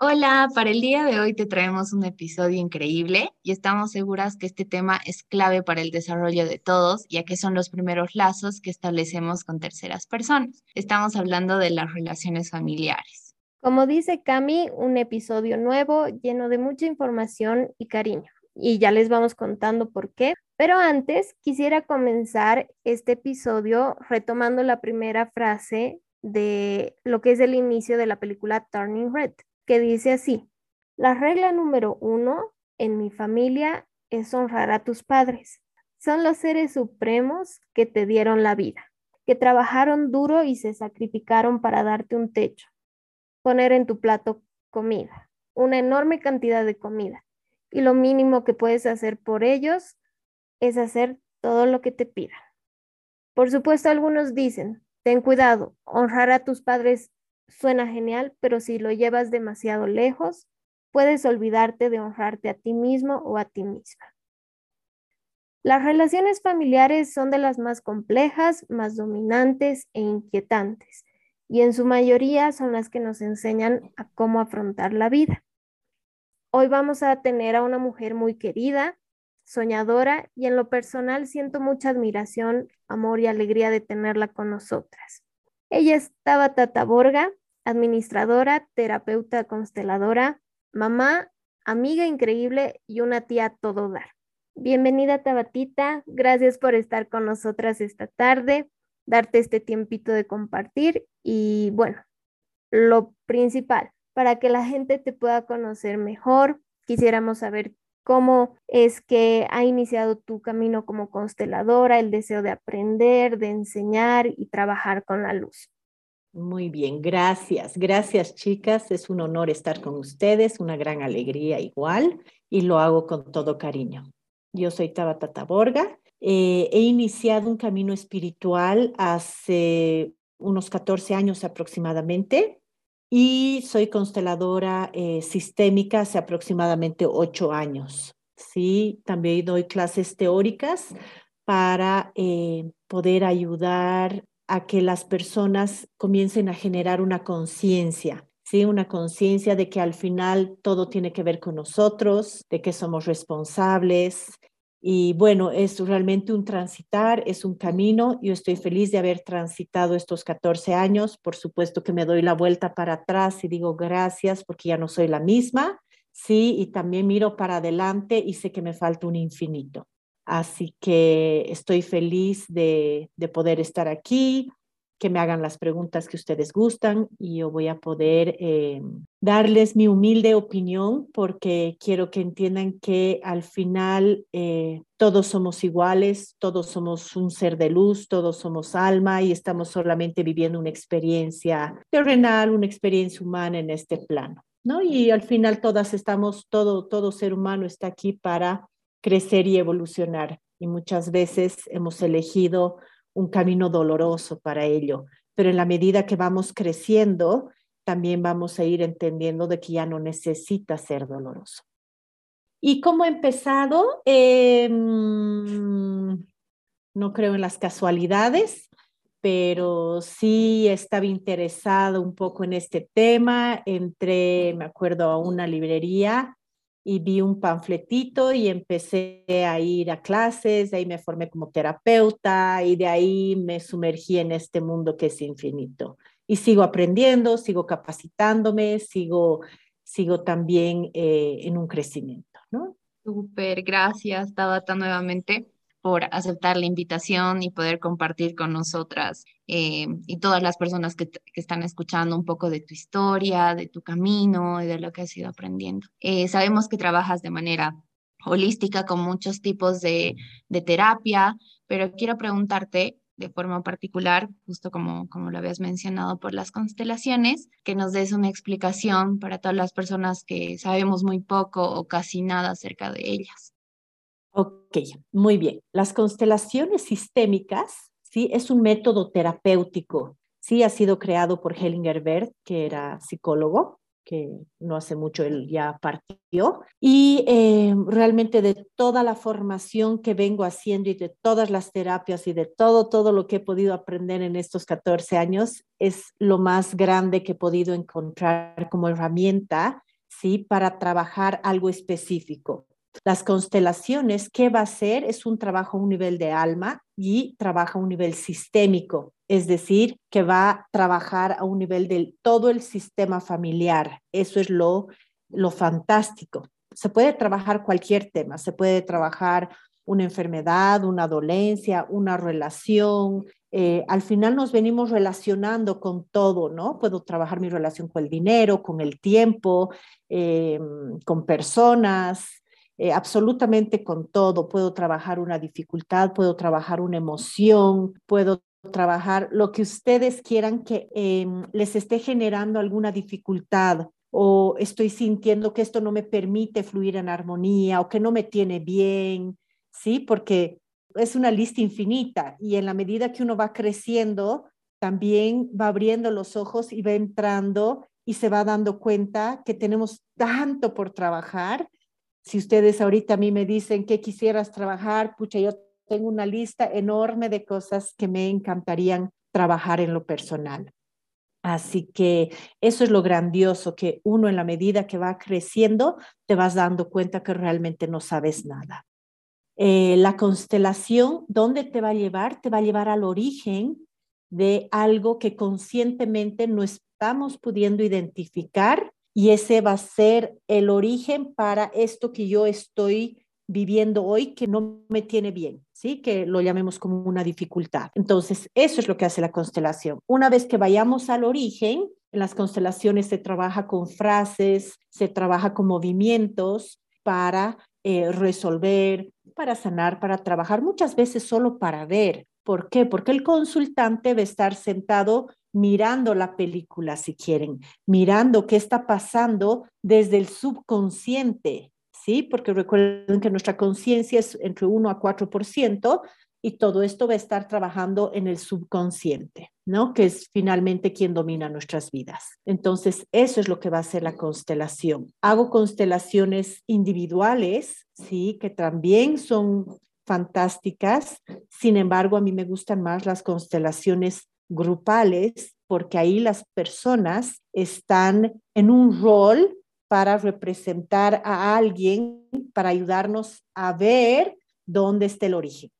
Hola, para el día de hoy te traemos un episodio increíble y estamos seguras que este tema es clave para el desarrollo de todos, ya que son los primeros lazos que establecemos con terceras personas. Estamos hablando de las relaciones familiares. Como dice Cami, un episodio nuevo lleno de mucha información y cariño. Y ya les vamos contando por qué. Pero antes quisiera comenzar este episodio retomando la primera frase de lo que es el inicio de la película Turning Red que dice así, la regla número uno en mi familia es honrar a tus padres. Son los seres supremos que te dieron la vida, que trabajaron duro y se sacrificaron para darte un techo, poner en tu plato comida, una enorme cantidad de comida. Y lo mínimo que puedes hacer por ellos es hacer todo lo que te pidan. Por supuesto, algunos dicen, ten cuidado, honrar a tus padres suena genial, pero si lo llevas demasiado lejos, puedes olvidarte de honrarte a ti mismo o a ti misma. Las relaciones familiares son de las más complejas, más dominantes e inquietantes, y en su mayoría son las que nos enseñan a cómo afrontar la vida. Hoy vamos a tener a una mujer muy querida, soñadora, y en lo personal siento mucha admiración, amor y alegría de tenerla con nosotras. Ella estaba Tata Borga, administradora, terapeuta consteladora, mamá, amiga increíble y una tía todo dar. Bienvenida Tabatita, gracias por estar con nosotras esta tarde, darte este tiempito de compartir y bueno, lo principal, para que la gente te pueda conocer mejor, quisiéramos saber cómo es que ha iniciado tu camino como consteladora, el deseo de aprender, de enseñar y trabajar con la luz. Muy bien, gracias. Gracias, chicas. Es un honor estar con ustedes, una gran alegría igual, y lo hago con todo cariño. Yo soy Tabata Taborga. Eh, he iniciado un camino espiritual hace unos 14 años aproximadamente y soy consteladora eh, sistémica hace aproximadamente 8 años. Sí, también doy clases teóricas para eh, poder ayudar a que las personas comiencen a generar una conciencia, ¿sí? Una conciencia de que al final todo tiene que ver con nosotros, de que somos responsables. Y bueno, es realmente un transitar, es un camino. Yo estoy feliz de haber transitado estos 14 años. Por supuesto que me doy la vuelta para atrás y digo gracias porque ya no soy la misma. Sí, y también miro para adelante y sé que me falta un infinito. Así que estoy feliz de, poder estar aquí, que me hagan las preguntas que ustedes gustan y yo voy a poder eh, darles mi humilde opinión porque quiero que entiendan que al final eh, todos somos iguales, todos somos un ser de luz, todos somos alma y estamos solamente viviendo una experiencia terrenal, una experiencia humana en este plano. ¿no? Y al final todas estamos, todo, todo ser humano está aquí para crecer y evolucionar. Y muchas veces hemos elegido un camino doloroso para ello, pero en la medida que vamos creciendo, también vamos a ir entendiendo de que ya no necesita ser doloroso. ¿Y cómo he empezado? Em, no creo en las casualidades, pero sí estaba interesado un poco en este tema. Entré, me acuerdo, a una librería y vi un panfletito y empecé a ir a clases, de ahí me formé como terapeuta y de ahí me sumergí en este mundo que es infinito. Y sigo aprendiendo, sigo capacitándome, sigo, sigo también eh, en un crecimiento, ¿no? Súper, gracias Tabata nuevamente por aceptar la invitación y poder compartir con nosotras eh, y todas las personas que, están escuchando un poco de tu historia, de tu camino y de lo que has ido aprendiendo. Eh, sabemos que trabajas de manera holística con muchos tipos de, terapia, pero quiero preguntarte de forma particular, justo como, como lo habías mencionado por las constelaciones, que nos des una explicación para todas las personas que sabemos muy poco o casi nada acerca de ellas. Ok, muy bien. Las constelaciones sistémicas, ¿sí? Es un método terapéutico, ¿sí? Ha sido creado por Hellinger Bert, que era psicólogo, que no hace mucho él ya partió. Y eh, realmente de toda la formación que vengo haciendo y de todas las terapias y de todo, todo lo que he podido aprender en estos 14 años, es lo más grande que he podido encontrar como herramienta ¿sí? Para trabajar algo específico. Las constelaciones, ¿qué va a ser? Es un trabajo a un nivel de alma y trabaja a un nivel sistémico, es decir, que va a trabajar a un nivel de todo el sistema familiar. Eso es lo, lo fantástico. Se puede trabajar cualquier tema, se puede trabajar una enfermedad, una dolencia, una relación. Eh, al final nos venimos relacionando con todo, ¿no? Puedo trabajar mi relación con el dinero, con el tiempo, eh, con personas, eh, absolutamente con todo. Puedo trabajar una dificultad, puedo trabajar una emoción, puedo trabajar lo que ustedes quieran que em, les esté generando alguna dificultad o estoy sintiendo que esto no me permite fluir en armonía o que no me tiene bien, ¿sí? Porque es una lista infinita y en la medida que uno va creciendo, también va abriendo los ojos y va entrando y se va dando cuenta que tenemos tanto por trabajar si ustedes ahorita a mí me dicen que quisieras trabajar, pucha, yo tengo una lista enorme de cosas que me encantarían trabajar en lo personal. Así que eso es lo grandioso, que uno en la medida que va creciendo, te vas dando cuenta que realmente no sabes nada. Eh, la constelación, ¿dónde te va a llevar? Te va a llevar al origen de algo que conscientemente no estamos pudiendo identificar y ese va a ser el origen para esto que yo estoy viviendo hoy que no me tiene bien, ¿sí? Que lo llamemos como una dificultad. Entonces, eso es lo que hace la constelación. Una vez que vayamos al origen, en las constelaciones se trabaja con frases, se trabaja con movimientos para eh, resolver, para sanar, para trabajar, muchas veces solo para ver. ¿Por qué? Porque el consultante va a estar sentado mirando la película, si quieren, mirando qué está pasando desde el subconsciente, ¿sí? Porque recuerden que nuestra conciencia es entre 1 a 4% y todo esto va a estar trabajando en el subconsciente, ¿no? Que es finalmente quien domina nuestras vidas. Entonces, eso es lo que va a ser la constelación. Hago constelaciones individuales, ¿sí? Que también son fantásticas. Sin embargo, a mí me gustan más las constelaciones grupales, porque ahí las personas están en un rol para representar a alguien, para ayudarnos a ver dónde está el origen.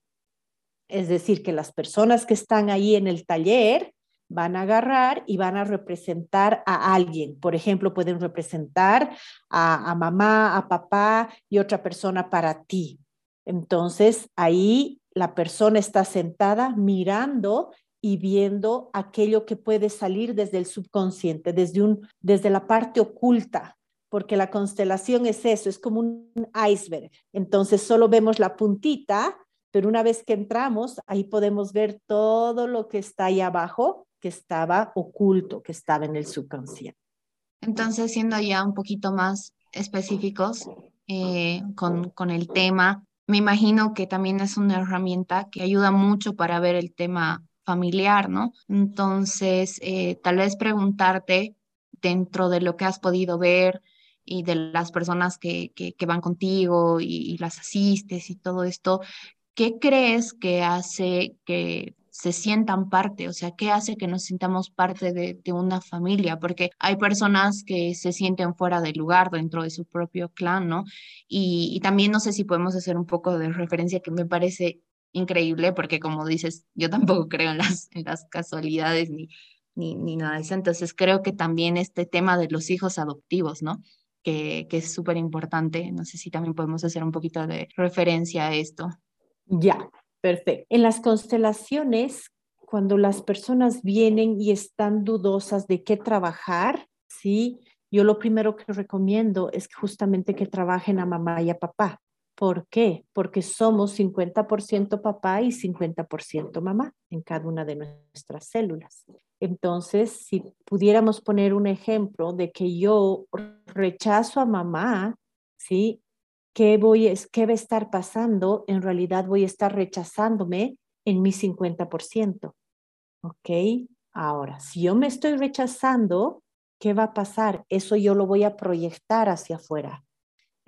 Es decir, que las personas que están ahí en el taller van a agarrar y van a representar a alguien. Por ejemplo, pueden representar a, a mamá, a papá y otra persona para ti. Entonces, ahí la persona está sentada mirando y viendo aquello que puede salir desde el subconsciente, desde, un, desde la parte oculta, porque la constelación es eso, es como un iceberg. Entonces solo vemos la puntita, pero una vez que entramos, ahí podemos ver todo lo que está ahí abajo, que estaba oculto, que estaba en el subconsciente. Entonces, siendo ya un poquito más específicos eh, con, con el tema, me imagino que también es una herramienta que ayuda mucho para ver el tema familiar, ¿no? Entonces, eh, tal vez preguntarte dentro de lo que has podido ver y de las personas que, que, van contigo y, las asistes y todo esto, ¿qué crees que hace que se sientan parte, o sea, ¿qué hace que nos sintamos parte de, de, una familia? Porque hay personas que se sienten fuera del lugar dentro de su propio clan, ¿no? Y, y, también no sé si podemos hacer un poco de referencia que me parece increíble porque como dices, yo tampoco creo en las, en las casualidades ni, ni, nada de eso. Entonces creo que también este tema de los hijos adoptivos, ¿no? Que, que es súper importante. No sé si también podemos hacer un poquito de referencia a esto. Ya, perfecto. En las constelaciones, cuando las personas vienen y están dudosas de qué trabajar, ¿sí? Yo lo primero que recomiendo es justamente que trabajen a mamá y a papá. ¿Por qué? Porque somos 50% papá y 50% mamá en cada una de nuestras células. Entonces, si pudiéramos poner un ejemplo de que yo rechazo a mamá, ¿sí? ¿Qué, voy, ¿Qué va a estar pasando? En realidad voy a estar rechazándome en mi 50%. ¿Ok? Ahora, si yo me estoy rechazando, ¿qué va a pasar? Eso yo lo voy a proyectar hacia afuera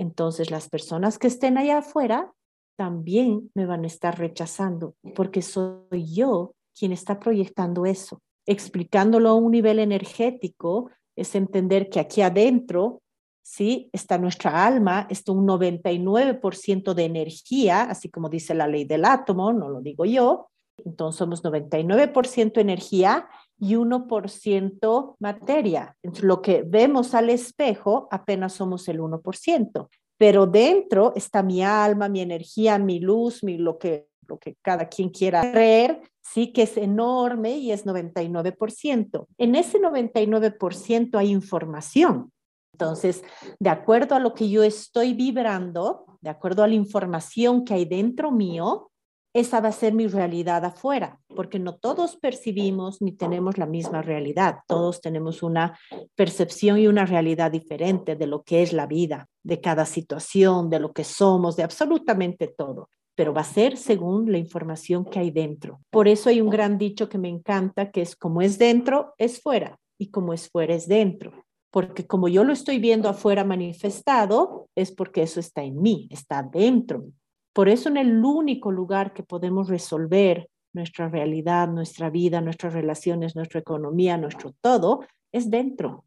entonces las personas que estén allá afuera también me van a estar rechazando porque soy yo quien está proyectando eso. Explicándolo a un nivel energético es entender que aquí adentro ¿sí? Está nuestra alma, está un 99% de energía, así como dice la ley del átomo, no lo digo yo. Entonces somos 99% energía y 1% materia. Lo que vemos al espejo apenas somos el 1%, pero dentro está mi alma, mi energía, mi luz, mi, lo, que, lo que cada quien quiera creer, sí que es enorme y es 99%. En ese 99% hay información. Entonces, de acuerdo a lo que yo estoy vibrando, de acuerdo a la información que hay dentro mío, esa va a ser mi realidad afuera, porque no todos percibimos ni tenemos la misma realidad. Todos tenemos una percepción y una realidad diferente de lo que es la vida, de cada situación, de lo que somos, de absolutamente todo. Pero va a ser según la información que hay dentro. Por eso hay un gran dicho que me encanta, que es como es dentro, es fuera, y como es fuera, es dentro. Porque como yo lo estoy viendo afuera manifestado, es porque eso está en mí, está dentro por eso en el único lugar que podemos resolver nuestra realidad, nuestra vida, nuestras relaciones, nuestra economía, nuestro todo, es dentro.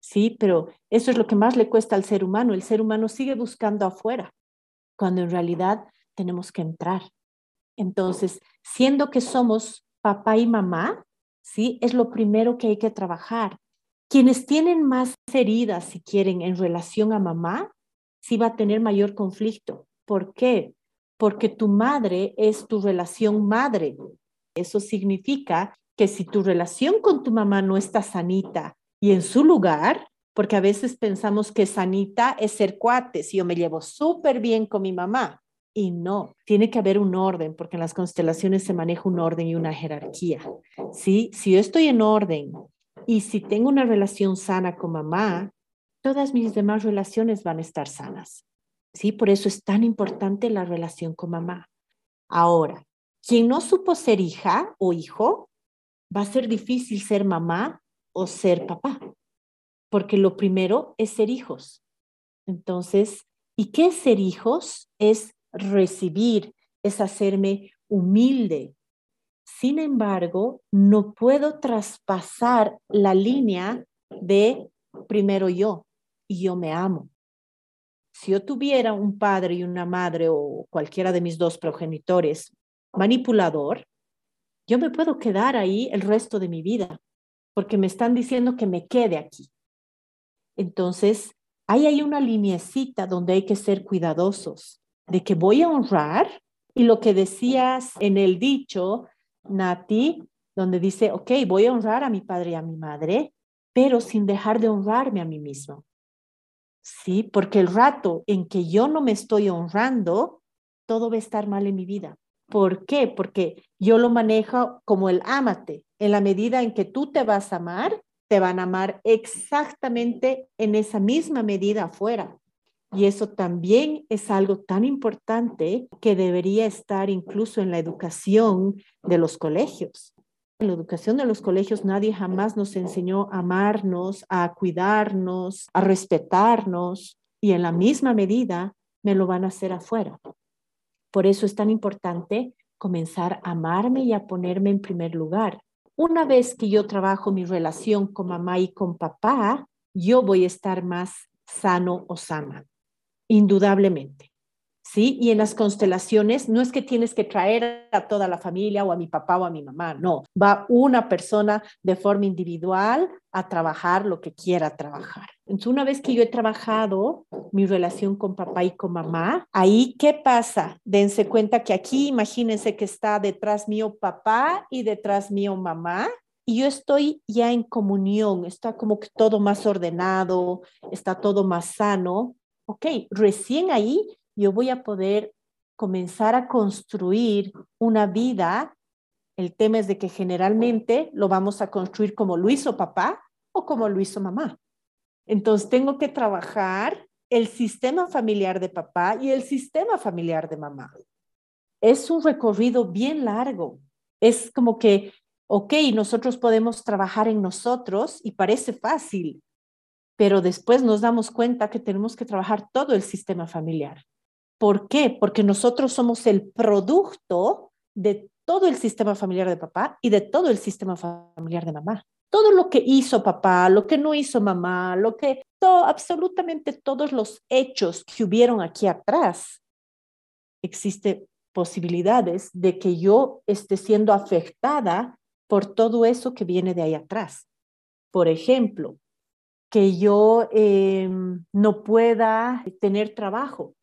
Sí, pero eso es lo que más le cuesta al ser humano. El ser humano sigue buscando afuera, cuando en realidad tenemos que entrar. Entonces, siendo que somos papá y mamá, sí, es lo primero que hay que trabajar. Quienes tienen más heridas, si quieren, en relación a mamá, sí va a tener mayor conflicto. ¿Por qué? Porque tu madre es tu relación madre. Eso significa que si tu relación con tu mamá no está sanita y en su lugar, porque a veces pensamos que sanita es ser cuate, si yo me llevo súper bien con mi mamá. Y no, tiene que haber un orden, porque en las constelaciones se maneja un orden y una jerarquía. ¿sí? Si yo estoy en orden y si tengo una relación sana con mamá, todas mis demás relaciones van a estar sanas. ¿Sí? Por eso es tan importante la relación con mamá. Ahora, quien no supo ser hija o hijo, va a ser difícil ser mamá o ser papá, porque lo primero es ser hijos. Entonces, ¿y qué es ser hijos? Es recibir, es hacerme humilde. Sin embargo, no puedo traspasar la línea de primero yo y yo me amo si yo tuviera un padre y una madre o cualquiera de mis dos progenitores manipulador, yo me puedo quedar ahí el resto de mi vida porque me están diciendo que me quede aquí. Entonces, ahí hay una linecita donde hay que ser cuidadosos de que voy a honrar y lo que decías en el dicho, Nati, donde dice, ok, voy a honrar a mi padre y a mi madre, pero sin dejar de honrarme a mí mismo. ¿Sí? Porque el rato en que yo no me estoy honrando, todo va a estar mal en mi vida. ¿Por qué? Porque yo lo manejo como el ámate. En la medida en que tú te vas a amar, te van a amar exactamente en esa misma medida afuera. Y eso también es algo tan importante que debería estar incluso en la educación de los colegios. En la educación de los colegios nadie jamás nos enseñó a amarnos, a cuidarnos, a respetarnos y en la misma medida me lo van a hacer afuera. Por eso es tan importante comenzar a amarme y a ponerme en primer lugar. Una vez que yo trabajo mi relación con mamá y con papá, yo voy a estar más sano o sana, indudablemente. ¿Sí? Y en las constelaciones no es que tienes que traer a toda la familia o a mi papá o a mi mamá, no, va una persona de forma individual a trabajar lo que quiera trabajar. Entonces, una vez que yo he trabajado mi relación con papá y con mamá, ahí, ¿qué pasa? Dense cuenta que aquí, imagínense que está detrás mío papá y detrás mío mamá, y yo estoy ya en comunión, está como que todo más ordenado, está todo más sano. Ok, recién ahí yo voy a poder comenzar a construir una vida. El tema es de que generalmente lo vamos a construir como lo hizo papá o como lo hizo mamá. Entonces tengo que trabajar el sistema familiar de papá y el sistema familiar de mamá. Es un recorrido bien largo. Es como que, ok, nosotros podemos trabajar en nosotros y parece fácil, pero después nos damos cuenta que tenemos que trabajar todo el sistema familiar. ¿Por qué? Porque nosotros somos el producto de todo el sistema familiar de papá y de todo el sistema familiar de mamá. Todo lo que hizo papá, lo que no hizo mamá, lo que absolutamente todos los hechos que hubieron aquí atrás, existe posibilidades de que yo esté siendo afectada por todo eso que viene de ahí atrás. Por ejemplo, que yo em, no pueda tener trabajo.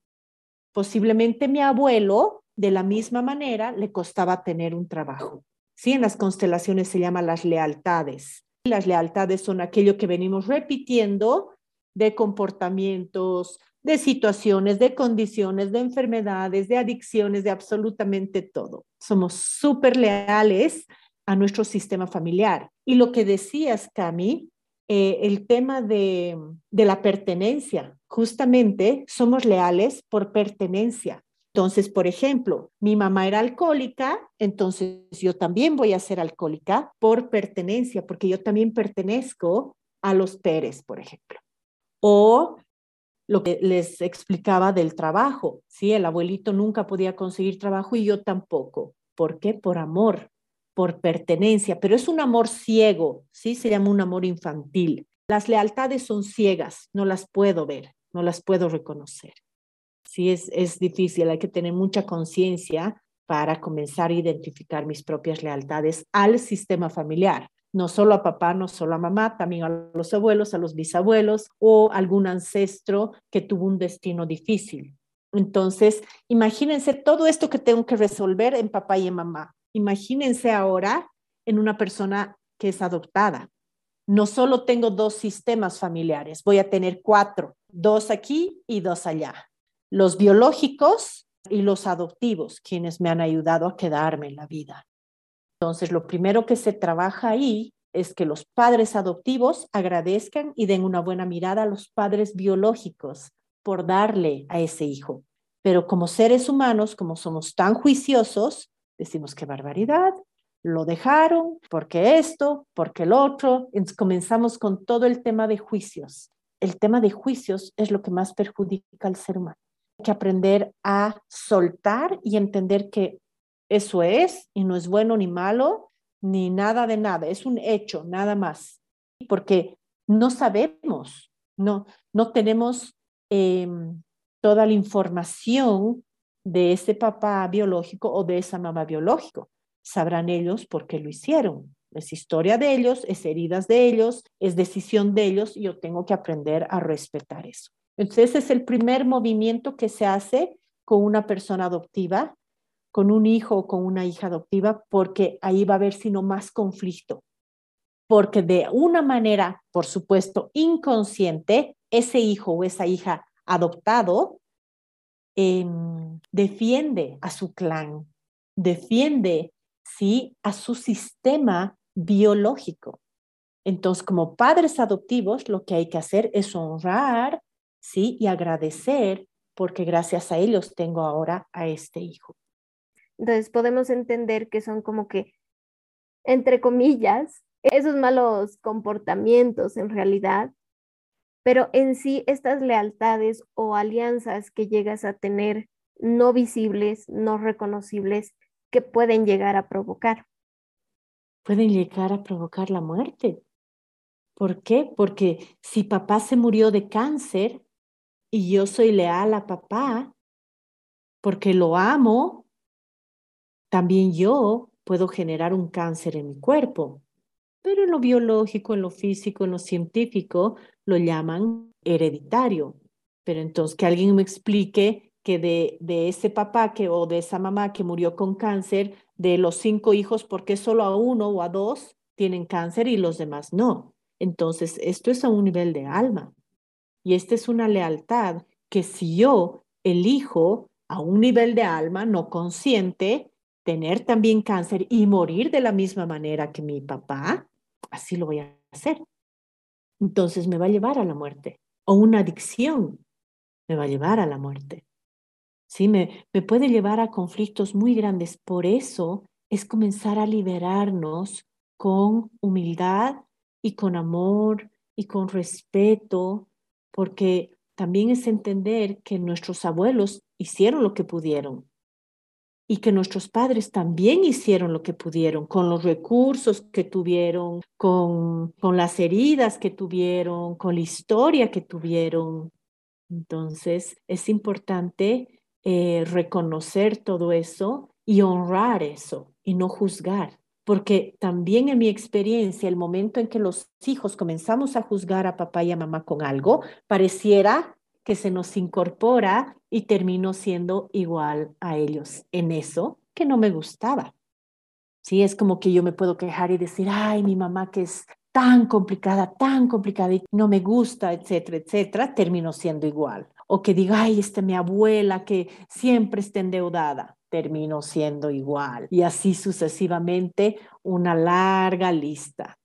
Posiblemente mi abuelo, de la misma manera, le costaba tener un trabajo. Sí, en las constelaciones se llaman las lealtades. Las lealtades son aquello que venimos repitiendo de comportamientos, de situaciones, de condiciones, de enfermedades, de adicciones, de absolutamente todo. Somos súper leales a nuestro sistema familiar. Y lo que decías, Cami, eh, el tema de, la pertenencia, justamente somos leales por pertenencia. Entonces, por ejemplo, mi mamá era alcohólica, entonces yo también voy a ser alcohólica por pertenencia, porque yo también pertenezco a los Pérez, por ejemplo. O lo que les explicaba del trabajo, ¿sí? El abuelito nunca podía conseguir trabajo y yo tampoco. ¿Por qué? Por amor, por pertenencia, pero es un amor ciego, ¿sí? Se llama un amor infantil. Las lealtades son ciegas, no las puedo ver, no las puedo reconocer. Sí, es, es difícil, hay que tener mucha conciencia para comenzar a identificar mis propias lealtades al sistema familiar no solo a papá, no solo a mamá, también a los abuelos, a los bisabuelos o algún ancestro que tuvo un destino difícil. Entonces, imagínense todo esto que tengo que resolver en papá y en mamá. Imagínense ahora en una persona que es adoptada. No solo tengo dos sistemas familiares, voy a tener cuatro, dos aquí y dos allá. Los biológicos y los adoptivos, quienes me han ayudado a quedarme en la vida. Entonces, lo primero que se trabaja ahí es que los padres adoptivos agradezcan y den una buena mirada a los padres biológicos por darle a ese hijo. Pero como seres humanos, como somos tan juiciosos, decimos qué barbaridad, lo dejaron, porque esto, porque el otro. Entonces comenzamos con todo el tema de juicios. El tema de juicios es lo que más perjudica al ser humano. Hay que aprender a soltar y entender que eso es, y no es bueno ni malo, ni nada de nada, es un hecho, nada más. Porque no sabemos, no, no tenemos em, toda la información de ese papá biológico o de esa mamá biológico. Sabrán ellos por qué lo hicieron. Es historia de ellos, es heridas de ellos, es decisión de ellos y yo tengo que aprender a respetar eso. Entonces, ese es el primer movimiento que se hace con una persona adoptiva con un hijo o con una hija adoptiva, porque ahí va a haber sino más conflicto. Porque de una manera, por supuesto, inconsciente, ese hijo o esa hija adoptado em, defiende a su clan, defiende, sí, a su sistema biológico. Entonces, como padres adoptivos, lo que hay que hacer es honrar, sí, y agradecer, porque gracias a ellos tengo ahora a este hijo. Entonces podemos entender que son como que, entre comillas, esos malos comportamientos en realidad, pero en sí estas lealtades o alianzas que llegas a tener no visibles, no reconocibles, que pueden llegar a provocar. Pueden llegar a provocar la muerte. ¿Por qué? Porque si papá se murió de cáncer y yo soy leal a papá, porque lo amo, también yo puedo generar un cáncer en mi cuerpo, pero en lo biológico, en lo físico, en lo científico, lo llaman hereditario. Pero entonces que alguien me explique que de, de ese papá que, o de esa mamá que murió con cáncer, de los cinco hijos, ¿por qué solo a uno o a dos tienen cáncer y los demás no? Entonces, esto es a un nivel de alma. Y esta es una lealtad que si yo elijo a un nivel de alma no consciente, tener también cáncer y morir de la misma manera que mi papá, así lo voy a hacer. Entonces me va a llevar a la muerte. O una adicción me va a llevar a la muerte. Sí, me, me puede llevar a conflictos muy grandes. Por eso es comenzar a liberarnos con humildad y con amor y con respeto, porque también es entender que nuestros abuelos hicieron lo que pudieron y que nuestros padres también hicieron lo que pudieron con los recursos que tuvieron, con, con las heridas que tuvieron, con la historia que tuvieron. Entonces, es importante eh, reconocer todo eso y honrar eso y no juzgar. Porque también en mi experiencia, el momento en que los hijos comenzamos a juzgar a papá y a mamá con algo, pareciera que se nos incorpora y termino siendo igual a ellos en eso que no me gustaba. Sí, es como que yo me puedo quejar y decir, ay, mi mamá que es tan complicada, tan complicada y no me gusta, etcétera, etcétera, termino siendo igual. O que diga, ay, esta mi abuela que siempre está endeudada, termino siendo igual. Y así sucesivamente, una larga lista.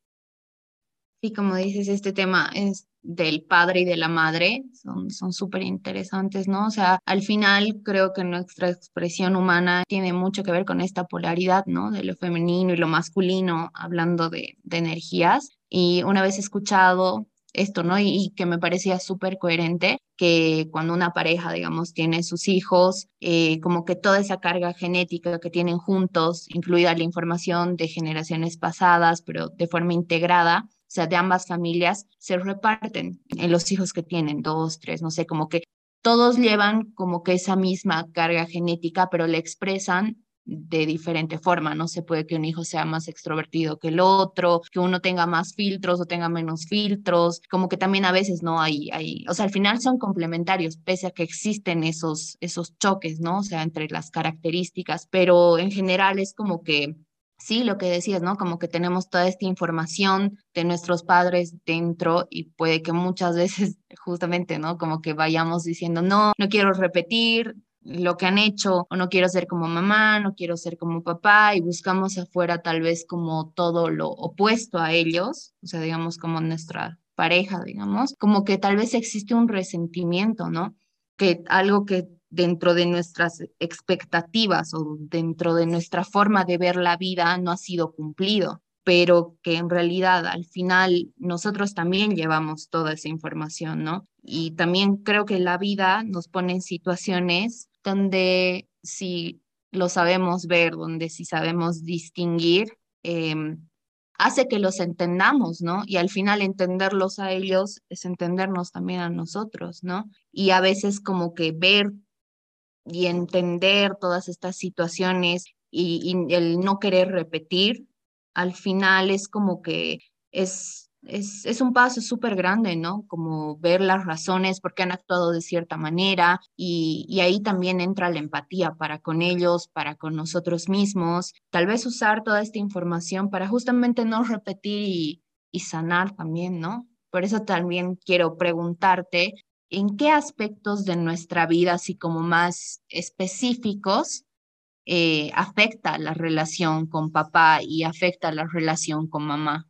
Sí, como dices, este tema es del padre y de la madre son súper interesantes, ¿no? O sea, al final creo que nuestra expresión humana tiene mucho que ver con esta polaridad, ¿no? De lo femenino y lo masculino, hablando de, de energías. Y una vez escuchado esto, ¿no? Y, que me parecía súper coherente que cuando una pareja, digamos, tiene sus hijos, eh, como que toda esa carga genética que tienen juntos, incluida la información de generaciones pasadas, pero de forma integrada, sea, de ambas familias, se reparten en los hijos que tienen, dos, tres, no sé, como que todos llevan como que esa misma carga genética, pero la expresan de diferente forma. No se puede que un hijo sea más extrovertido que el otro, que uno tenga más filtros o tenga menos filtros, como que también a veces no hay, hay, o sea, al final son complementarios, pese a que existen esos, esos choques, ¿no? O sea, entre las características, pero en general es como que sí, lo que decías, ¿no? Como que tenemos toda esta información de nuestros padres dentro y puede que muchas veces justamente, ¿no? Como que vayamos diciendo, no, no quiero repetir lo que han hecho o no quiero ser como mamá, no quiero ser como papá y buscamos afuera tal vez como todo lo opuesto a ellos, o sea, digamos como nuestra pareja, digamos, como que tal vez existe un resentimiento, ¿no? Que algo que dentro de nuestras expectativas o dentro de nuestra forma de ver la vida no ha sido cumplido, pero que en realidad al final nosotros también llevamos toda esa información, ¿no? Y también creo que la vida nos pone en situaciones donde si lo sabemos ver, donde si sabemos distinguir, em, hace que los entendamos, ¿no? Y al final entenderlos a ellos es entendernos también a nosotros, ¿no? Y a veces como que ver y entender todas estas situaciones y, el no querer repetir, al final es como que es, es, es un paso súper grande, ¿no? Como ver las razones por qué han actuado de cierta manera y, y ahí también entra la empatía para con ellos, para con nosotros mismos, tal vez usar toda esta información para justamente no repetir y, y sanar también, ¿no? Por eso también quiero preguntarte en qué aspectos de nuestra vida, así como más específicos, eh, afecta la relación con papá y afecta la relación con mamá.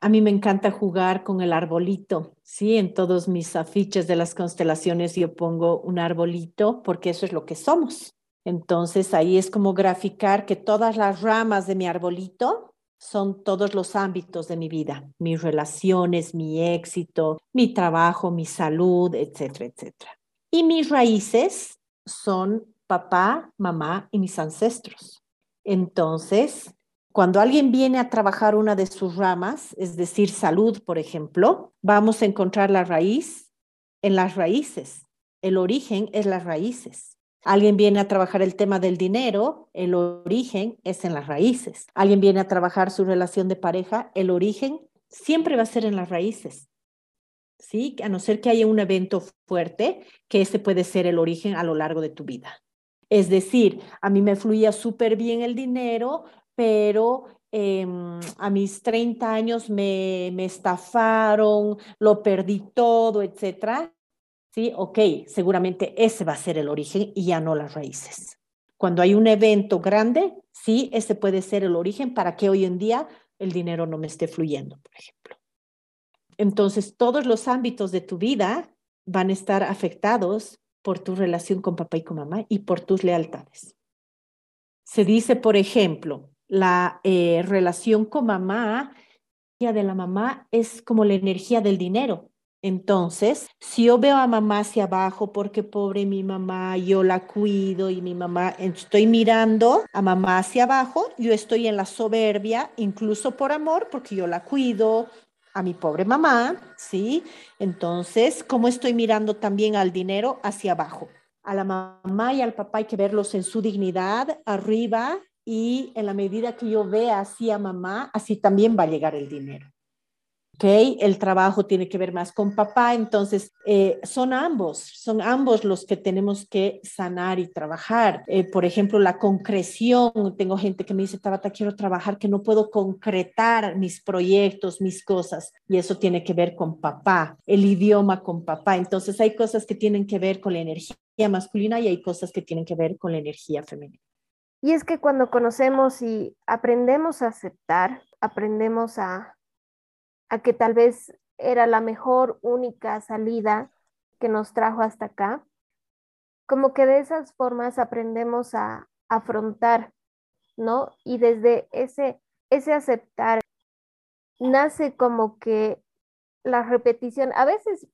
A mí me encanta jugar con el arbolito, ¿sí? En todos mis afiches de las constelaciones yo pongo un arbolito porque eso es lo que somos. Entonces ahí es como graficar que todas las ramas de mi arbolito son todos los ámbitos de mi vida, mis relaciones, mi éxito, mi trabajo, mi salud, etcétera, etcétera. Y mis raíces son papá, mamá y mis ancestros. Entonces, cuando alguien viene a trabajar una de sus ramas, es decir, salud, por ejemplo, vamos a encontrar la raíz en las raíces. El origen es las raíces. Alguien viene a trabajar el tema del dinero, el origen es en las raíces. Alguien viene a trabajar su relación de pareja, el origen siempre va a ser en las raíces. ¿Sí? A no ser que haya un evento fuerte, que ese puede ser el origen a lo largo de tu vida. Es decir, a mí me fluía súper bien el dinero, pero em, a mis 30 años me, me estafaron, lo perdí todo, etcétera. ¿Sí? Ok, seguramente ese va a ser el origen y ya no las raíces. Cuando hay un evento grande, sí, ese puede ser el origen para que hoy en día el dinero no me esté fluyendo, por ejemplo. Entonces, todos los ámbitos de tu vida van a estar afectados por tu relación con papá y con mamá y por tus lealtades. Se dice, por ejemplo, la eh, relación con mamá, de la mamá es como la energía del dinero Entonces, si yo veo a mamá hacia abajo, porque pobre mi mamá, yo la cuido y mi mamá, estoy mirando a mamá hacia abajo, yo estoy en la soberbia, incluso por amor, porque yo la cuido, a mi pobre mamá, ¿sí? Entonces, ¿cómo estoy mirando también al dinero hacia abajo? A la mamá y al papá hay que verlos en su dignidad, arriba, y en la medida que yo vea así a mamá, así también va a llegar el dinero. ¿Ok? El trabajo tiene que ver más con papá, entonces eh, son ambos, son ambos los que tenemos que sanar y trabajar. Eh, por ejemplo, la concreción, tengo gente que me dice, Tabata, quiero trabajar, que no puedo concretar mis proyectos, mis cosas, y eso tiene que ver con papá, el idioma con papá. Entonces hay cosas que tienen que ver con la energía masculina y hay cosas que tienen que ver con la energía femenina. Y es que cuando conocemos y aprendemos a aceptar, aprendemos a a que tal vez era la mejor, única salida que nos trajo hasta acá, como que de esas formas aprendemos a afrontar, ¿no? Y desde ese, ese aceptar nace como que la repetición, a veces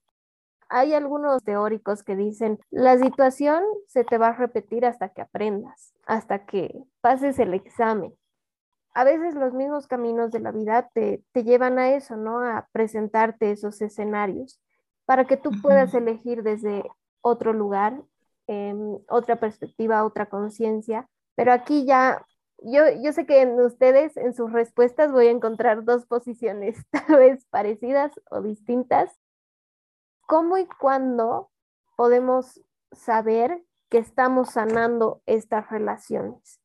hay algunos teóricos que dicen, la situación se te va a repetir hasta que aprendas, hasta que pases el examen a veces los mismos caminos de la vida te, llevan a eso, ¿no? A presentarte esos escenarios para que tú puedas elegir desde otro lugar, em, otra perspectiva, otra conciencia. Pero aquí ya, yo, yo sé que en ustedes, en sus respuestas, voy a encontrar dos posiciones, tal vez parecidas o distintas. ¿Cómo y cuándo podemos saber que estamos sanando estas relaciones?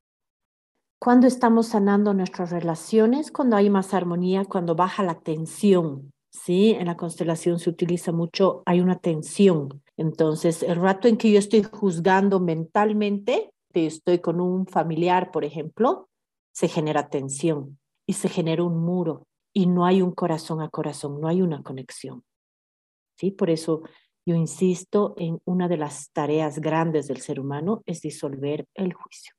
Cuando estamos sanando nuestras relaciones, cuando hay más armonía, cuando baja la tensión, ¿sí? En la constelación se utiliza mucho, hay una tensión. Entonces, el rato en que yo estoy juzgando mentalmente, que estoy con un familiar, por ejemplo, se genera tensión y se genera un muro y no hay un corazón a corazón, no hay una conexión. ¿Sí? Por eso yo insisto en una de las tareas grandes del ser humano es disolver el juicio.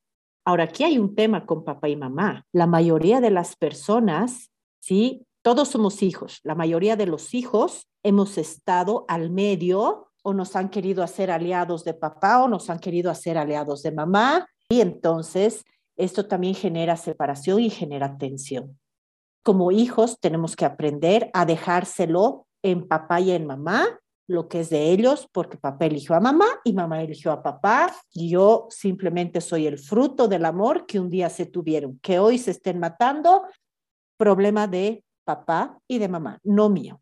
Ahora, aquí hay un tema con papá y mamá. La mayoría de las personas, ¿sí? Todos somos hijos. La mayoría de los hijos hemos estado al medio o nos han querido hacer aliados de papá o nos han querido hacer aliados de mamá. Y entonces esto también genera separación y genera tensión. Como hijos tenemos que aprender a dejárselo en papá y en mamá lo que es de ellos, porque papá eligió a mamá y mamá eligió a papá, y yo simplemente soy el fruto del amor que un día se tuvieron, que hoy se estén matando, problema de papá y de mamá, no mío.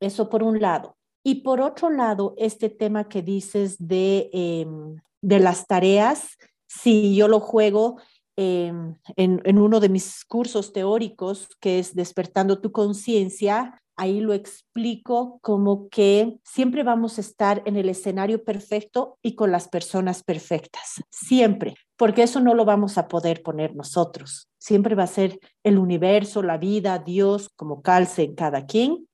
Eso por un lado. Y por otro lado, este tema que dices de, em, de las tareas, si yo lo juego em, en, en uno de mis cursos teóricos, que es Despertando tu conciencia, ahí lo explico como que siempre vamos a estar en el escenario perfecto y con las personas perfectas, siempre, porque eso no lo vamos a poder poner nosotros. Siempre va a ser el universo, la vida, Dios, como calce en cada quien.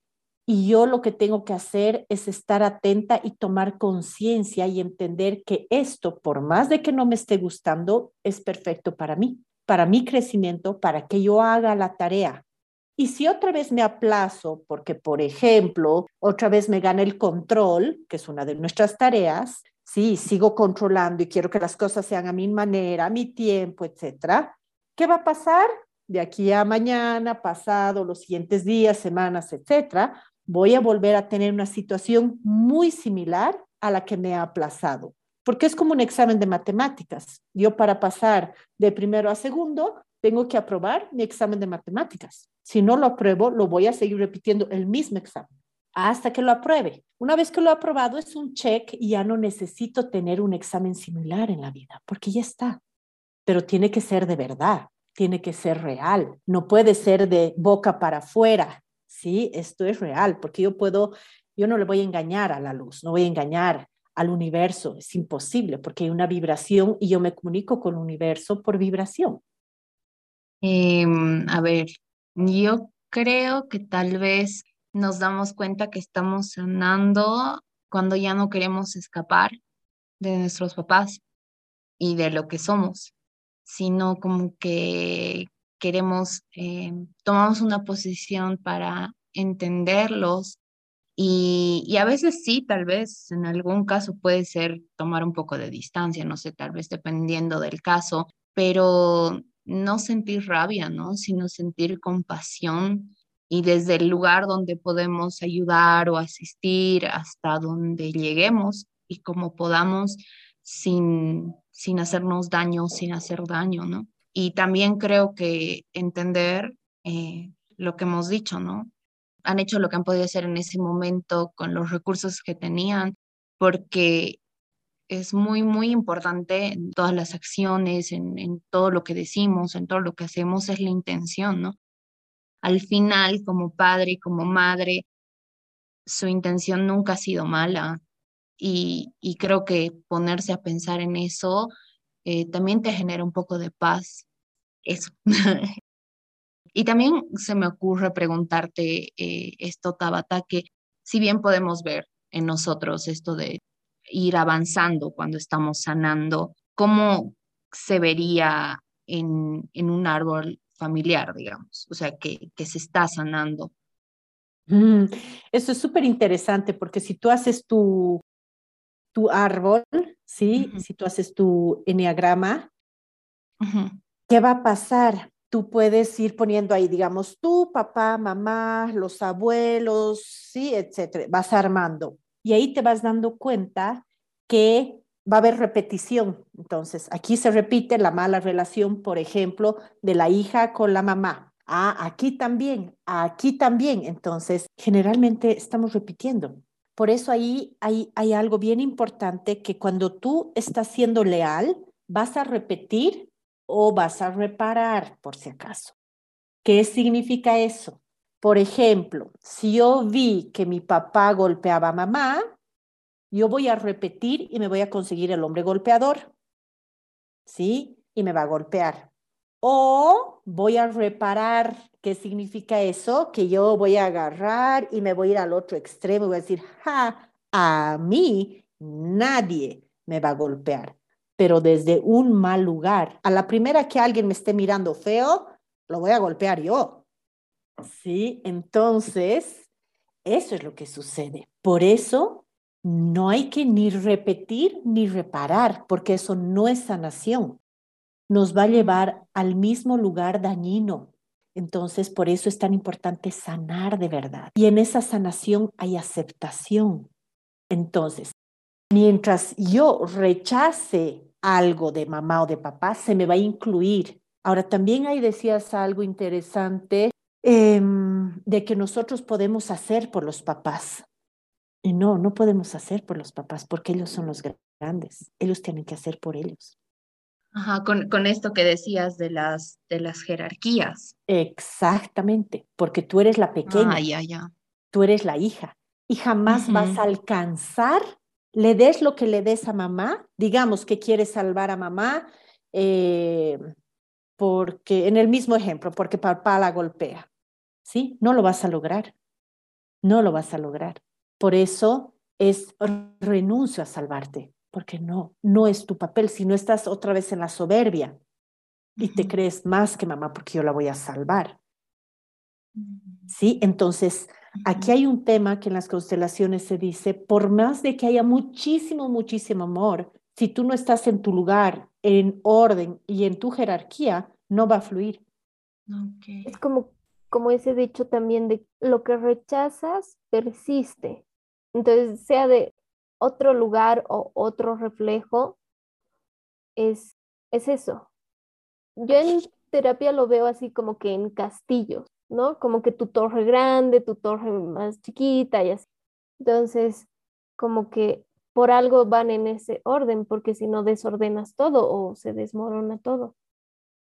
Y yo lo que tengo que hacer es estar atenta y tomar conciencia y entender que esto, por más de que no me esté gustando, es perfecto para mí, para mi crecimiento, para que yo haga la tarea, y si otra vez me aplazo, porque, por ejemplo, otra vez me gana el control, que es una de nuestras tareas, sí, sigo controlando y quiero que las cosas sean a mi manera, a mi tiempo, etcétera, ¿qué va a pasar? De aquí a mañana, pasado, los siguientes días, semanas, etcétera, voy a volver a tener una situación muy similar a la que me ha aplazado porque es como un examen de matemáticas. Yo para pasar de primero a segundo tengo que aprobar mi examen de matemáticas. Si no lo apruebo, lo voy a seguir repitiendo el mismo examen hasta que lo apruebe. Una vez que lo he aprobado, es un check y ya no necesito tener un examen similar en la vida, porque ya está. Pero tiene que ser de verdad, tiene que ser real, no puede ser de boca para afuera. Sí, esto es real, porque yo puedo, yo no le voy a engañar a la luz, no voy a engañar al universo, es imposible, porque hay una vibración y yo me comunico con el universo por vibración. Em, a ver, yo creo que tal vez nos damos cuenta que estamos sanando cuando ya no queremos escapar de nuestros papás y de lo que somos, sino como que queremos, eh, tomamos una posición para entenderlos Y, y, a veces sí, tal vez en algún caso puede ser tomar un poco de distancia, no sé, tal vez dependiendo del caso, pero no sentir rabia, ¿no? Sino sentir compasión y desde el lugar donde podemos ayudar o asistir hasta donde lleguemos y como podamos sin, sin hacernos daño, sin hacer daño, ¿no? Y también creo que entender eh, lo que hemos dicho, ¿no? Han hecho lo que han podido hacer en ese momento con los recursos que tenían, porque es muy, muy importante en todas las acciones, en, en, todo lo que decimos, en todo lo que hacemos, es la intención, ¿no? Al final, como padre y como madre, su intención nunca ha sido mala y, y creo que ponerse a pensar en eso eh, también te genera un poco de paz. Eso. y también se me ocurre preguntarte eh, esto, Tabata, que si bien podemos ver en nosotros esto de ir avanzando cuando estamos sanando, ¿cómo se vería en, en un árbol familiar, digamos? O sea, que, que se está sanando. Mm, eso es súper interesante porque si tú haces tu, tu árbol, ¿sí? Si tú haces tu enneagrama, ¿qué va a pasar? Tú puedes ir poniendo ahí, digamos, tú, papá, mamá, los abuelos, sí, etcétera. Vas armando. Y ahí te vas dando cuenta que va a haber repetición. Entonces, aquí se repite la mala relación, por ejemplo, de la hija con la mamá. Ah, aquí también, aquí también. Entonces, generalmente estamos repitiendo. Por eso ahí hay, hay algo bien importante que cuando tú estás siendo leal, vas a repetir o vas a reparar, por si acaso. ¿Qué significa eso? Por ejemplo, si yo vi que mi papá golpeaba a mamá, yo voy a repetir y me voy a conseguir el hombre golpeador. ¿Sí? Y me va a golpear. O voy a reparar. ¿Qué significa eso? Que yo voy a agarrar y me voy a ir al otro extremo y voy a decir, ja, a mí nadie me va a golpear, pero desde un mal lugar. A la primera que alguien me esté mirando feo, lo voy a golpear yo. ¿Sí? Entonces, eso es lo que sucede. Por eso no hay que ni repetir ni reparar, porque eso no es sanación. Nos va a llevar al mismo lugar dañino. Entonces, por eso es tan importante sanar de verdad. Y en esa sanación hay aceptación. Entonces, mientras yo rechace algo de mamá o de papá, se me va a incluir. Ahora, también ahí decías algo interesante em, de que nosotros podemos hacer por los papás. Y no, no podemos hacer por los papás porque ellos son los grandes. Ellos tienen que hacer por ellos. Ajá, con, con esto que decías de las, de las jerarquías. Exactamente, porque tú eres la pequeña. Ah, ya, ya. Tú eres la hija y jamás vas a alcanzar, le des lo que le des a mamá, digamos que quieres salvar a mamá, eh, porque en el mismo ejemplo, porque papá la golpea, ¿sí? No lo vas a lograr, no lo vas a lograr. Por eso es renuncio a salvarte, porque no, no es tu papel, si no estás otra vez en la soberbia y te crees más que mamá porque yo la voy a salvar. ¿Sí? Entonces, aquí hay un tema que en las constelaciones se dice, por más de que haya muchísimo, muchísimo amor, si tú no estás en tu lugar, en orden y en tu jerarquía, no va a fluir. Es como, como ese dicho también de lo que rechazas persiste. Entonces, sea de otro lugar o otro reflejo, es, es eso. Yo en terapia lo veo así como que en castillos, ¿no? Como que tu torre grande, tu torre más chiquita y así. Entonces, como que por algo van en ese orden, porque si no desordenas todo o se desmorona todo.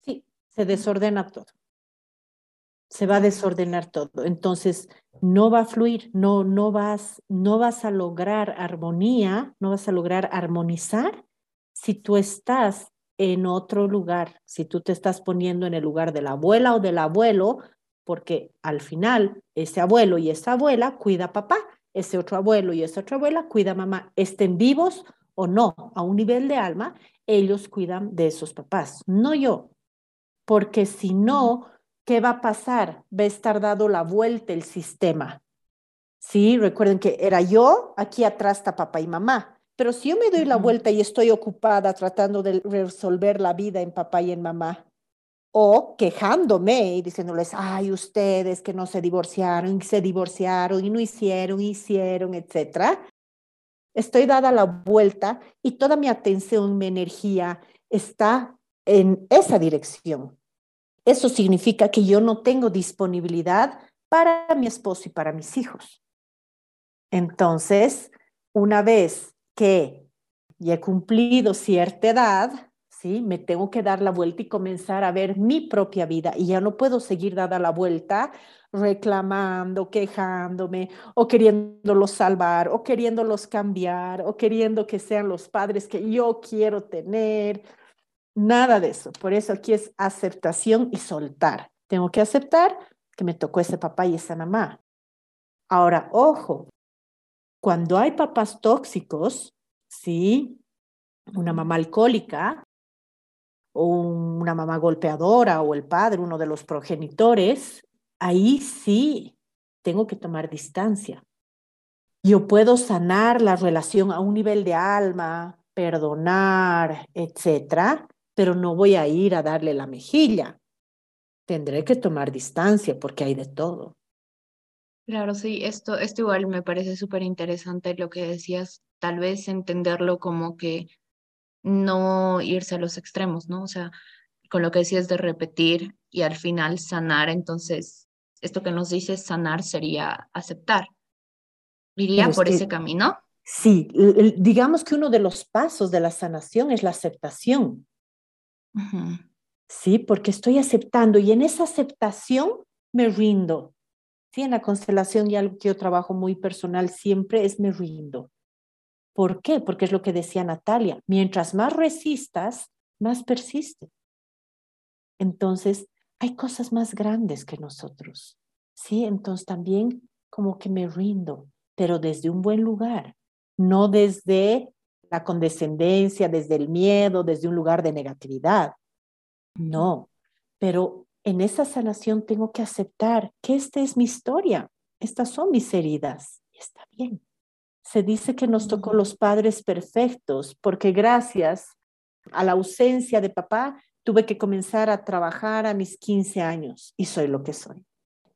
Sí, se desordena todo se va a desordenar todo. Entonces, no va a fluir, no, no, vas, no vas a lograr armonía, no vas a lograr armonizar si tú estás en otro lugar, si tú te estás poniendo en el lugar de la abuela o del abuelo, porque al final ese abuelo y esa abuela cuida a papá, ese otro abuelo y esa otra abuela cuida a mamá, estén vivos o no, a un nivel de alma, ellos cuidan de esos papás, no yo, porque si no, ¿qué va a pasar? Va a estar dado la vuelta el sistema. Sí, recuerden que era yo, aquí atrás está papá y mamá. Pero si yo me doy la vuelta y estoy ocupada tratando de resolver la vida en papá y en mamá, o quejándome y diciéndoles, ay, ustedes que no se divorciaron, se divorciaron y no hicieron, hicieron, etcétera, estoy dada la vuelta y toda mi atención, mi energía está en esa dirección. Eso significa que yo no tengo disponibilidad para mi esposo y para mis hijos. Entonces, una vez que ya he cumplido cierta edad, ¿sí? Me tengo que dar la vuelta y comenzar a ver mi propia vida y ya no puedo seguir dada la vuelta reclamando, quejándome o queriéndolos salvar o queriéndolos cambiar o queriendo que sean los padres que yo quiero tener. Nada de eso. Por eso aquí es aceptación y soltar. Tengo que aceptar que me tocó ese papá y esa mamá. Ahora, ojo, cuando hay papás tóxicos, ¿sí? Una mamá alcohólica o una mamá golpeadora o el padre, uno de los progenitores, ahí sí tengo que tomar distancia. Yo puedo sanar la relación a un nivel de alma, perdonar, etcétera, pero no voy a ir a darle la mejilla. Tendré que tomar distancia porque hay de todo. Claro, sí, esto, esto igual me parece súper interesante lo que decías, tal vez entenderlo como que no irse a los extremos, ¿no? O sea, con lo que decías de repetir y al final sanar, entonces, esto que nos dices sanar sería aceptar. ¿Iría por ese camino? Sí, digamos que uno de los pasos de la sanación es la aceptación. Sí, porque estoy aceptando y en esa aceptación me rindo. Sí, en la constelación y algo que yo trabajo muy personal siempre es me rindo. ¿Por qué? Porque es lo que decía Natalia, mientras más resistas, más persiste. Entonces, hay cosas más grandes que nosotros. Sí, entonces también como que me rindo, pero desde un buen lugar, no desde la condescendencia, desde el miedo, desde un lugar de negatividad. No, pero en esa sanación tengo que aceptar que esta es mi historia, estas son mis heridas está bien. Se dice que nos tocó los padres perfectos porque gracias a la ausencia de papá tuve que comenzar a trabajar a mis 15 años y soy lo que soy.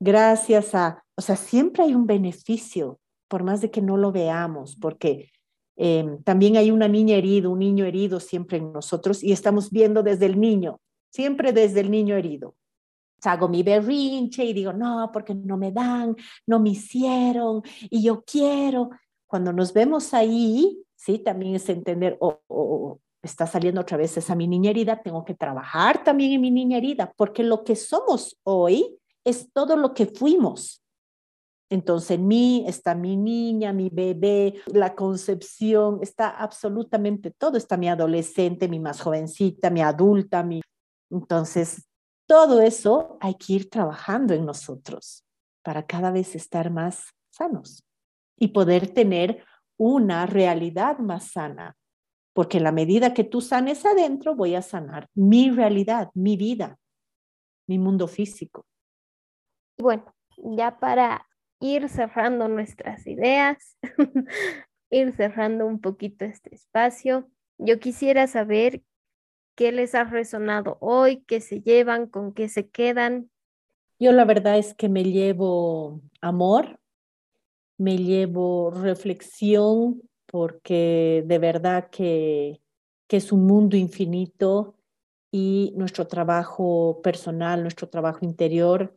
Gracias a, o sea, siempre hay un beneficio, por más de que no lo veamos, porque em, también hay una niña herida, un niño herido siempre en nosotros y estamos viendo desde el niño, siempre desde el niño herido. Hago mi berrinche y digo, no, porque no me dan, no me hicieron y yo quiero. Cuando nos vemos ahí, sí, también es entender, o oh, oh, oh, está saliendo otra vez esa mi niña herida, tengo que trabajar también en mi niña herida, porque lo que somos hoy es todo lo que fuimos. Entonces, en mí está mi niña, mi bebé, la concepción, está absolutamente todo. Está mi adolescente, mi más jovencita, mi adulta, mi... Entonces, todo eso hay que ir trabajando en nosotros para cada vez estar más sanos y poder tener una realidad más sana. Porque en la medida que tú sanes adentro, voy a sanar mi realidad, mi vida, mi mundo físico. Bueno, ya para ir cerrando nuestras ideas, ir cerrando un poquito este espacio, yo quisiera saber qué les ha resonado hoy, qué se llevan, con qué se quedan. Yo la verdad es que me llevo amor, me llevo reflexión porque de verdad que, que es un mundo infinito y nuestro trabajo personal, nuestro trabajo interior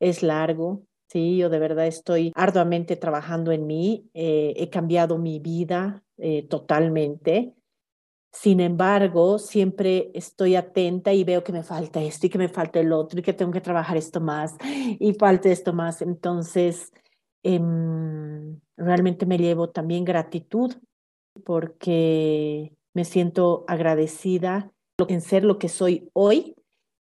es largo. Sí, yo de verdad estoy arduamente trabajando en mí. Eh, he cambiado mi vida eh, totalmente. Sin embargo, siempre estoy atenta y veo que me falta esto y que me falta el otro y que tengo que trabajar esto más y falta esto más. Entonces, Em, realmente me llevo también gratitud porque me siento agradecida en ser lo que soy hoy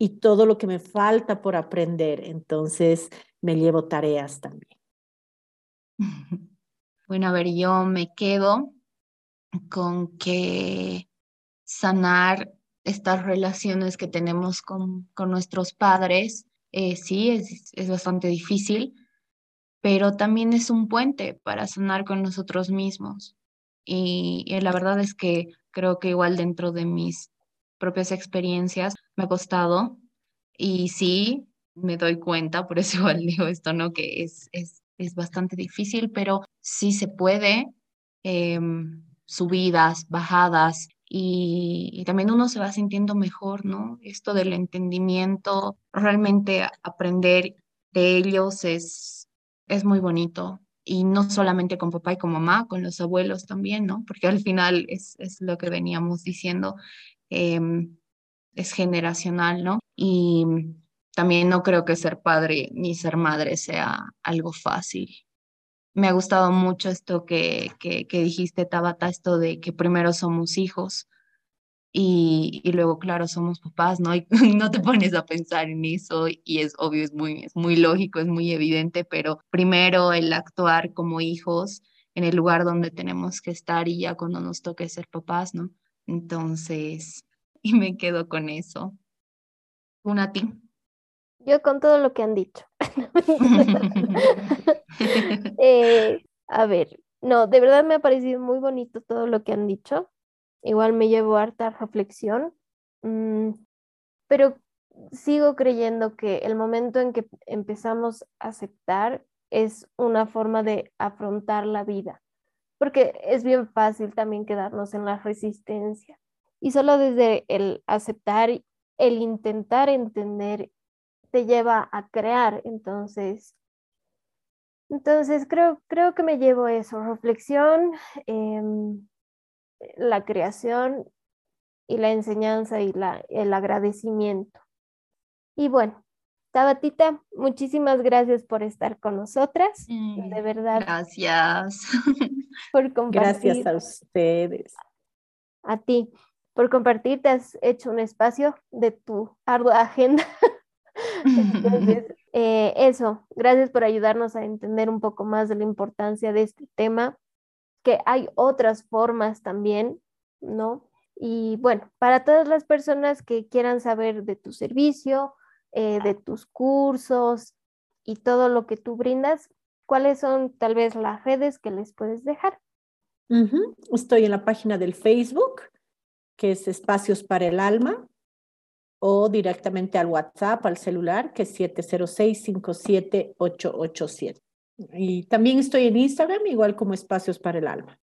y todo lo que me falta por aprender. Entonces me llevo tareas también. Bueno, a ver, yo me quedo con que sanar estas relaciones que tenemos con, con nuestros padres, eh, sí, es, es bastante difícil, pero también es un puente para sanar con nosotros mismos. Y, y la verdad es que creo que igual dentro de mis propias experiencias me ha costado y sí, me doy cuenta, por eso igual digo esto, ¿no? Que es, es, es bastante difícil, pero sí se puede, em, subidas, bajadas, y, y, también uno se va sintiendo mejor, ¿no? Esto del entendimiento, realmente aprender de ellos es, es muy bonito. Y no solamente con papá y con mamá, con los abuelos también, ¿no? Porque al final es, es lo que veníamos diciendo, eh, es generacional, ¿no? Y también no creo que ser padre ni ser madre sea algo fácil. Me ha gustado mucho esto que, que, que dijiste, Tabata, esto de que primero somos hijos y, y, luego, claro, somos papás, ¿no? Y no te pones a pensar en eso y es obvio, es muy, es muy lógico, es muy evidente, pero primero el actuar como hijos en el lugar donde tenemos que estar y ya cuando nos toque ser papás, ¿no? Entonces, y me quedo con eso. Una a ti. Yo con todo lo que han dicho. eh, a ver, no, de verdad me ha parecido muy bonito todo lo que han dicho. Igual me llevo harta reflexión, mm, pero sigo creyendo que el momento en que empezamos a aceptar es una forma de afrontar la vida, porque es bien fácil también quedarnos en la resistencia. Y solo desde el aceptar, el intentar entender te lleva a crear. Entonces, entonces creo, creo que me llevo eso, reflexión, eh, la creación y la enseñanza y la, el agradecimiento. Y bueno, Tabatita, muchísimas gracias por estar con nosotras. Mm, de verdad. Gracias. Por compartir. Gracias a ustedes. A ti, por compartir, te has hecho un espacio de tu ardua agenda Entonces, eh, eso, gracias por ayudarnos a entender un poco más de la importancia de este tema, que hay otras formas también, ¿no? Y bueno, para todas las personas que quieran saber de tu servicio, eh, de tus cursos y todo lo que tú brindas, ¿cuáles son tal vez las redes que les puedes dejar? Estoy en la página del Facebook, que es Espacios para el Alma, o directamente al WhatsApp, al celular, que es 706-57887. Y también estoy en Instagram, igual como Espacios para el Alma.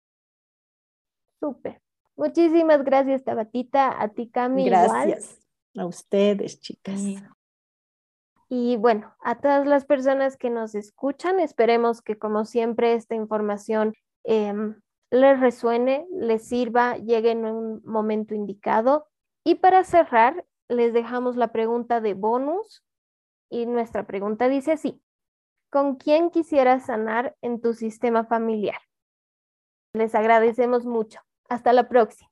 Súper. Muchísimas gracias, Tabatita. A ti, Cami. Gracias. A ustedes, chicas. Y bueno, a todas las personas que nos escuchan, esperemos que como siempre esta información em, les resuene, les sirva, llegue en un momento indicado. Y para cerrar, les dejamos la pregunta de bonus y nuestra pregunta dice así, ¿con quién quisieras sanar en tu sistema familiar? Les agradecemos mucho. Hasta la próxima.